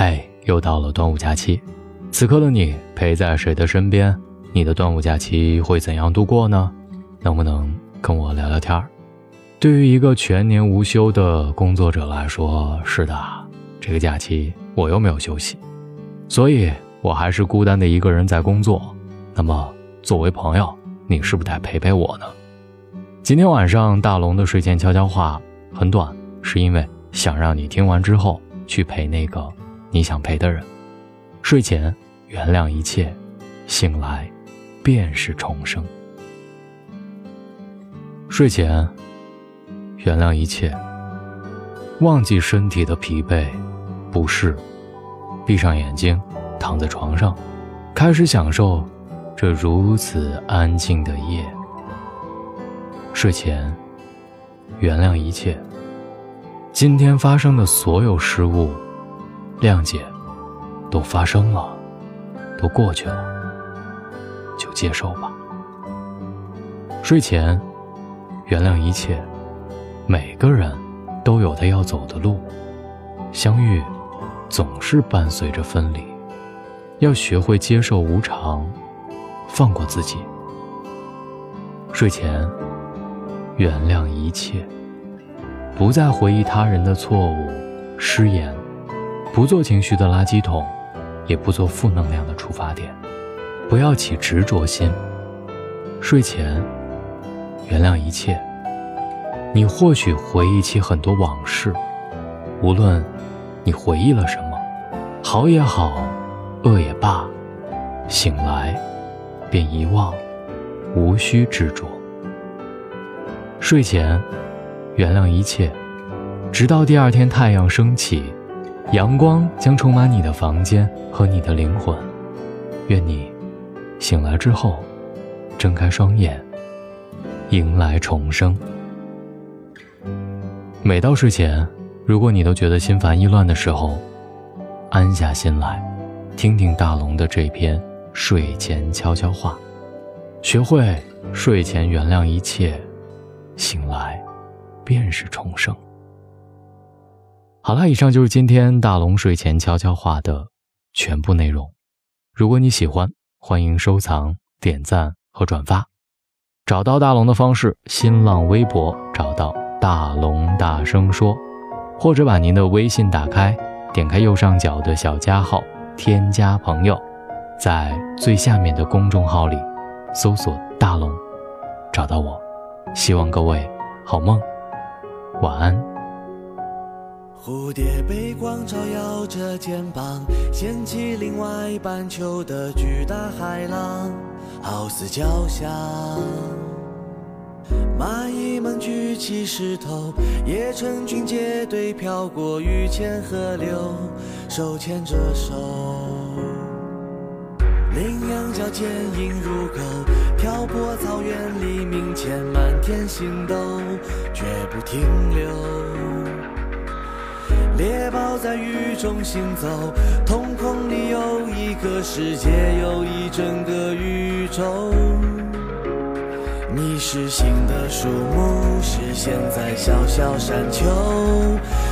嘿，又到了端午假期，此刻的你陪在谁的身边？你的端午假期会怎样度过呢？能不能跟我聊聊天儿？对于一个全年无休的工作者来说，是的，这个假期我又没有休息，所以我还是孤单的一个人在工作。那么，作为朋友，你是不是得陪陪我呢？今天晚上大龙的睡前悄悄话很短，是因为想让你听完之后去陪那个。你想陪的人，睡前原谅一切，醒来便是重生。睡前原谅一切，忘记身体的疲惫、不适，闭上眼睛，躺在床上，开始享受这如此安静的夜。睡前原谅一切，今天发生的所有失误。谅解，都发生了，都过去了，就接受吧。睡前，原谅一切。每个人都有他要走的路，相遇总是伴随着分离，要学会接受无常，放过自己。睡前，原谅一切，不再回忆他人的错误、失言。不做情绪的垃圾桶，也不做负能量的出发点，不要起执着心。睡前，原谅一切。你或许回忆起很多往事，无论你回忆了什么，好也好，恶也罢，醒来便遗忘，无需执着。睡前，原谅一切，直到第二天太阳升起。阳光将充满你的房间和你的灵魂。愿你醒来之后，睁开双眼，迎来重生。每到睡前，如果你都觉得心烦意乱的时候，安下心来，听听大龙的这篇睡前悄悄话，学会睡前原谅一切，醒来便是重生。好了，以上就是今天大龙睡前悄悄话的全部内容。如果你喜欢，欢迎收藏、点赞和转发。找到大龙的方式：新浪微博找到大龙大声说，或者把您的微信打开，点开右上角的小加号，添加朋友，在最下面的公众号里搜索“大龙”，找到我。希望各位好梦，晚安。蝴蝶被光照耀着肩膀，掀起另外半球的巨大海浪，好似交响。蚂蚁们举起石头，也成群结队飘过雨前河流，手牵着手。羚羊角坚硬如狗，漂泊草原黎明前满天星斗，绝不停留。猎豹在雨中行走，瞳孔里有一个世界，有一整个宇宙。你是新的树木，是现在小小山丘，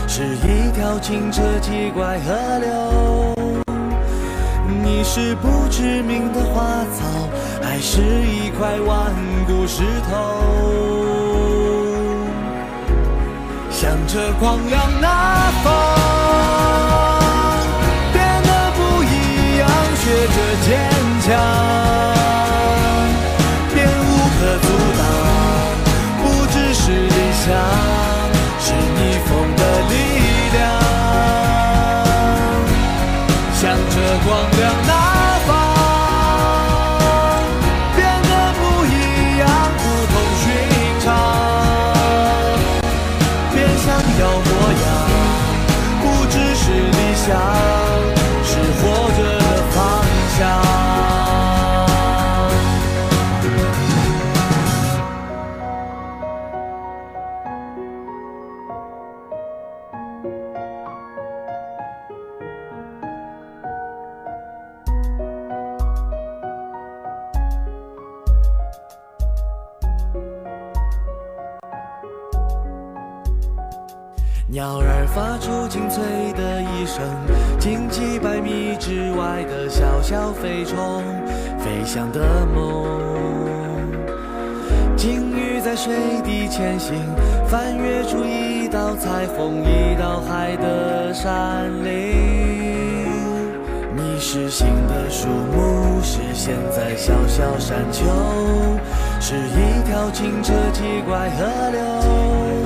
是一条清澈奇怪河流。你是不知名的花草，还是一块顽固石头？向着光亮那方，想，鸟儿发出清脆的一声，近几百米之外的小小飞虫，飞翔的梦。鲸鱼在水底前行，翻越出一道彩虹，一道海的山岭。你是新的树木，是现在小小山丘，是一条清澈奇怪河流。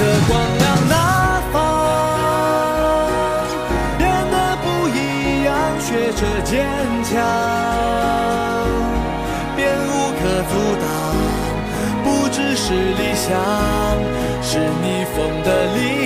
的光亮那方变得不一样学着坚强便无可阻挡不只是理想是逆风的力